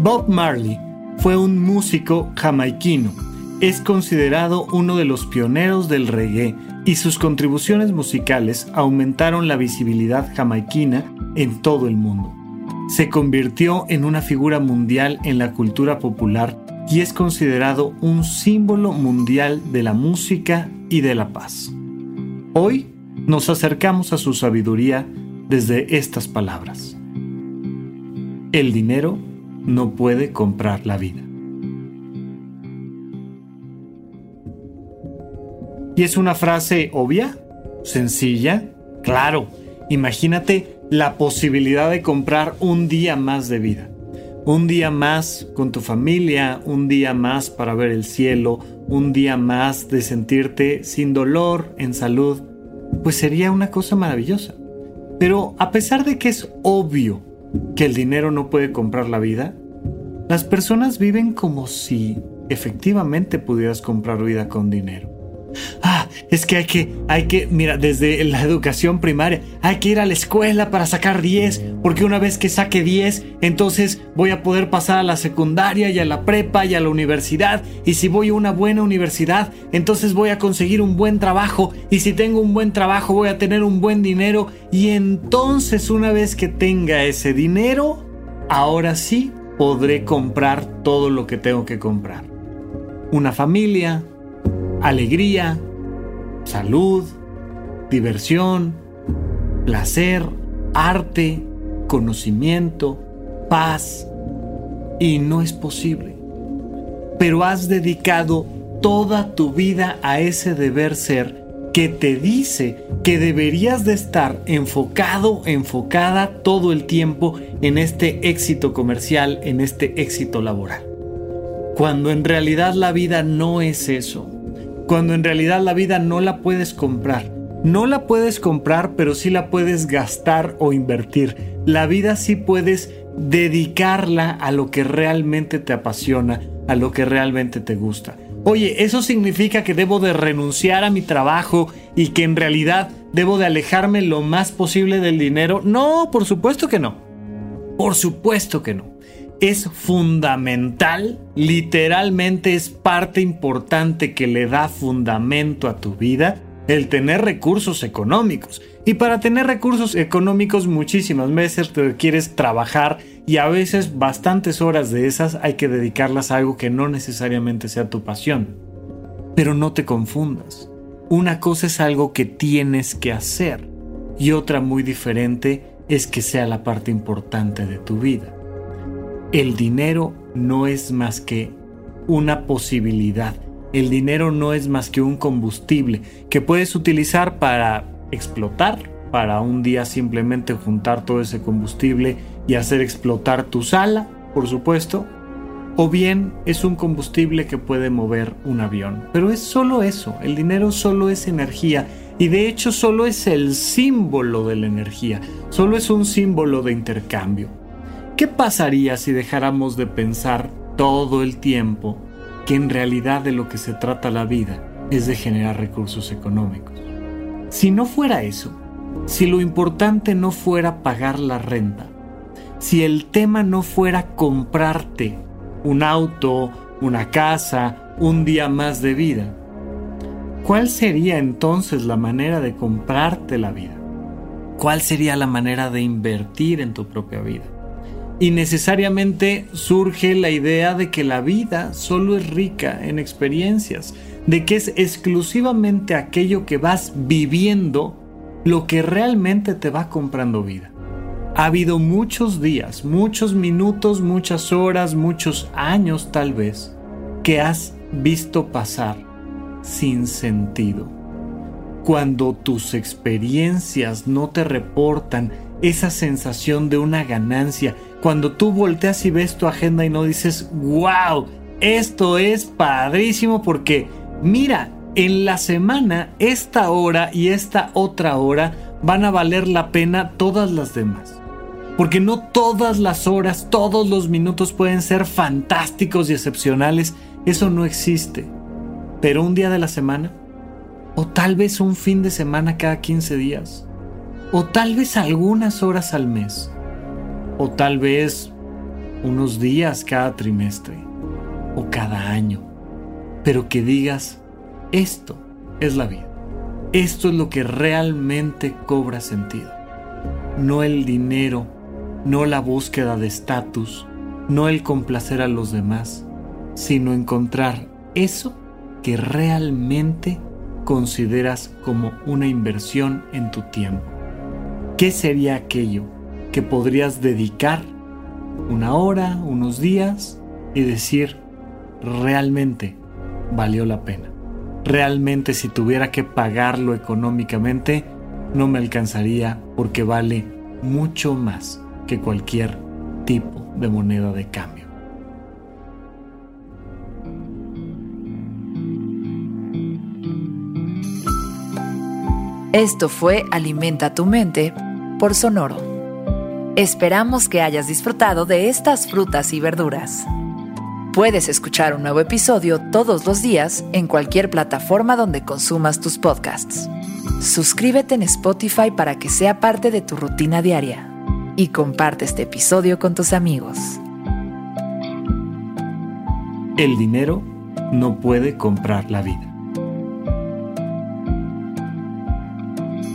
Bob Marley fue un músico jamaiquino. Es considerado uno de los pioneros del reggae y sus contribuciones musicales aumentaron la visibilidad jamaiquina en todo el mundo. Se convirtió en una figura mundial en la cultura popular y es considerado un símbolo mundial de la música y de la paz. Hoy nos acercamos a su sabiduría desde estas palabras. El dinero no puede comprar la vida. Y es una frase obvia, sencilla, claro. Imagínate la posibilidad de comprar un día más de vida. Un día más con tu familia, un día más para ver el cielo, un día más de sentirte sin dolor, en salud, pues sería una cosa maravillosa. Pero a pesar de que es obvio que el dinero no puede comprar la vida, las personas viven como si efectivamente pudieras comprar vida con dinero. Ah, es que hay que, hay que, mira, desde la educación primaria, hay que ir a la escuela para sacar 10, porque una vez que saque 10, entonces voy a poder pasar a la secundaria y a la prepa y a la universidad, y si voy a una buena universidad, entonces voy a conseguir un buen trabajo, y si tengo un buen trabajo voy a tener un buen dinero, y entonces una vez que tenga ese dinero, ahora sí podré comprar todo lo que tengo que comprar. Una familia, alegría, salud, diversión, placer, arte, conocimiento, paz. Y no es posible. Pero has dedicado toda tu vida a ese deber ser que te dice que deberías de estar enfocado, enfocada todo el tiempo en este éxito comercial, en este éxito laboral. Cuando en realidad la vida no es eso. Cuando en realidad la vida no la puedes comprar. No la puedes comprar, pero sí la puedes gastar o invertir. La vida sí puedes dedicarla a lo que realmente te apasiona, a lo que realmente te gusta. Oye, ¿eso significa que debo de renunciar a mi trabajo y que en realidad debo de alejarme lo más posible del dinero? No, por supuesto que no. Por supuesto que no. Es fundamental, literalmente es parte importante que le da fundamento a tu vida el tener recursos económicos. Y para tener recursos económicos muchísimas veces te quieres trabajar y a veces bastantes horas de esas hay que dedicarlas a algo que no necesariamente sea tu pasión. Pero no te confundas. Una cosa es algo que tienes que hacer y otra muy diferente es que sea la parte importante de tu vida. El dinero no es más que una posibilidad el dinero no es más que un combustible que puedes utilizar para explotar, para un día simplemente juntar todo ese combustible y hacer explotar tu sala, por supuesto, o bien es un combustible que puede mover un avión. Pero es solo eso, el dinero solo es energía y de hecho solo es el símbolo de la energía, solo es un símbolo de intercambio. ¿Qué pasaría si dejáramos de pensar todo el tiempo que en realidad de lo que se trata la vida es de generar recursos económicos. Si no fuera eso, si lo importante no fuera pagar la renta, si el tema no fuera comprarte un auto, una casa, un día más de vida, ¿cuál sería entonces la manera de comprarte la vida? ¿Cuál sería la manera de invertir en tu propia vida? Y necesariamente surge la idea de que la vida solo es rica en experiencias, de que es exclusivamente aquello que vas viviendo lo que realmente te va comprando vida. Ha habido muchos días, muchos minutos, muchas horas, muchos años tal vez, que has visto pasar sin sentido. Cuando tus experiencias no te reportan esa sensación de una ganancia, cuando tú volteas y ves tu agenda y no dices, wow, esto es padrísimo porque, mira, en la semana esta hora y esta otra hora van a valer la pena todas las demás. Porque no todas las horas, todos los minutos pueden ser fantásticos y excepcionales. Eso no existe. Pero un día de la semana, o tal vez un fin de semana cada 15 días, o tal vez algunas horas al mes, o tal vez unos días cada trimestre, o cada año. Pero que digas, esto es la vida. Esto es lo que realmente cobra sentido. No el dinero no la búsqueda de estatus, no el complacer a los demás, sino encontrar eso que realmente consideras como una inversión en tu tiempo. ¿Qué sería aquello que podrías dedicar una hora, unos días y decir, realmente valió la pena? Realmente si tuviera que pagarlo económicamente, no me alcanzaría porque vale mucho más que cualquier tipo de moneda de cambio. Esto fue Alimenta tu mente por Sonoro. Esperamos que hayas disfrutado de estas frutas y verduras. Puedes escuchar un nuevo episodio todos los días en cualquier plataforma donde consumas tus podcasts. Suscríbete en Spotify para que sea parte de tu rutina diaria y comparte este episodio con tus amigos. El dinero no puede comprar la vida.